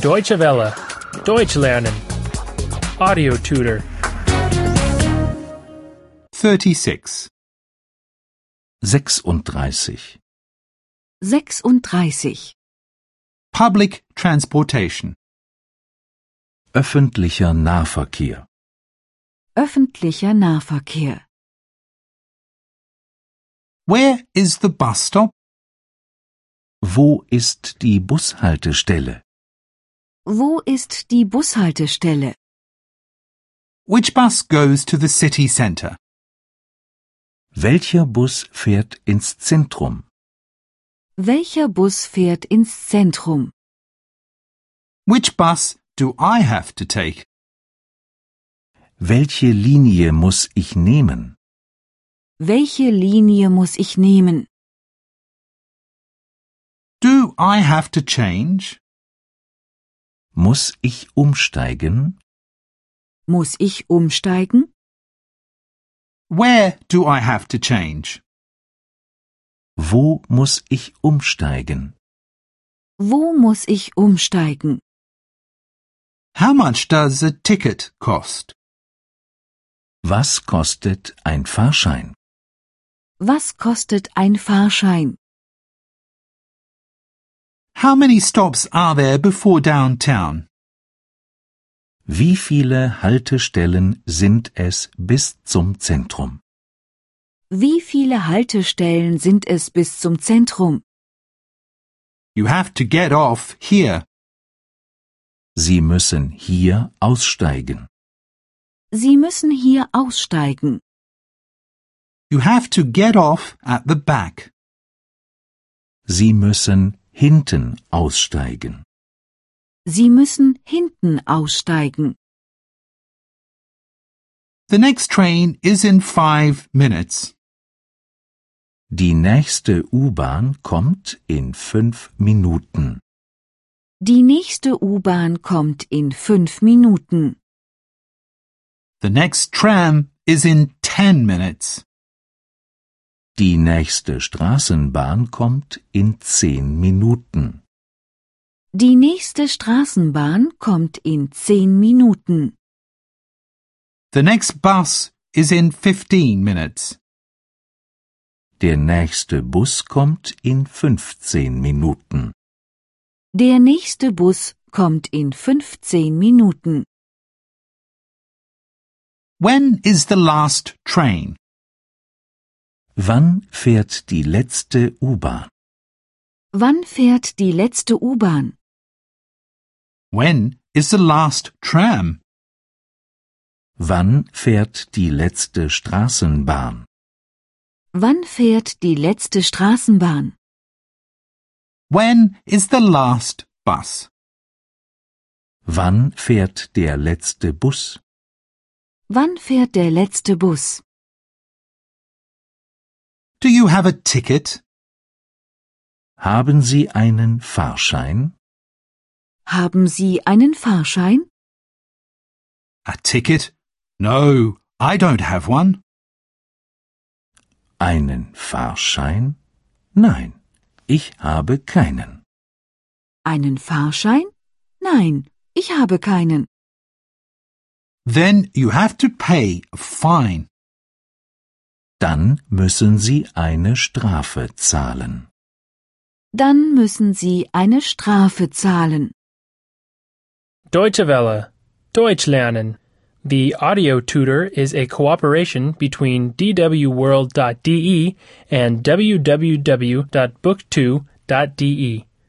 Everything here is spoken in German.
Deutsche Welle. Deutsch lernen. Audio tutor. 36. 36. 36. Public transportation. Öffentlicher Nahverkehr. Öffentlicher Nahverkehr. Where is the bus stop? Wo ist die Bushaltestelle? Wo ist die Bushaltestelle? Which bus goes to the city centre? Welcher Bus fährt ins Zentrum? Welcher Bus fährt ins Zentrum? Which bus do I have to take? Welche Linie muss ich nehmen? Welche Linie muss ich nehmen? Do I have to change? Muss ich umsteigen? Muss ich umsteigen? Where do I have to change? Wo muss ich umsteigen? Wo muss ich umsteigen? How much does a ticket cost? Was kostet ein Fahrschein? Was kostet ein Fahrschein? How many stops are there before downtown? Wie viele Haltestellen sind es bis zum Zentrum? Wie viele Haltestellen sind es bis zum Zentrum? You have to get off here. Sie müssen hier aussteigen. Sie müssen hier aussteigen. You have to get off at the back. Sie müssen hinten aussteigen. Sie müssen hinten aussteigen. The next train is in five minutes. Die nächste U-Bahn kommt in fünf Minuten. Die nächste U-Bahn kommt in fünf Minuten. The next tram is in ten minutes. Die nächste Straßenbahn kommt in zehn Minuten. Die nächste Straßenbahn kommt in zehn Minuten. The next bus is in fifteen minutes. Der nächste Bus kommt in 15 Minuten. Der nächste Bus kommt in 15 Minuten. When is the last train? Wann fährt die letzte U-Bahn? Wann fährt die letzte U-Bahn? When is the last tram? Wann fährt die letzte Straßenbahn? Wann fährt die letzte Straßenbahn? When is the last bus? Wann fährt der letzte Bus? Wann fährt der letzte Bus? Do you have a ticket? Haben Sie einen Fahrschein? Haben Sie einen Fahrschein? A ticket? No, I don't have one. Einen Fahrschein? Nein, ich habe keinen. Einen Fahrschein? Nein, ich habe keinen. Then you have to pay a fine. Dann müssen Sie eine Strafe zahlen. Dann müssen Sie eine Strafe zahlen. Deutsche Welle. Deutsch lernen. The audio tutor is a cooperation between dwworld.de and www.book2.de.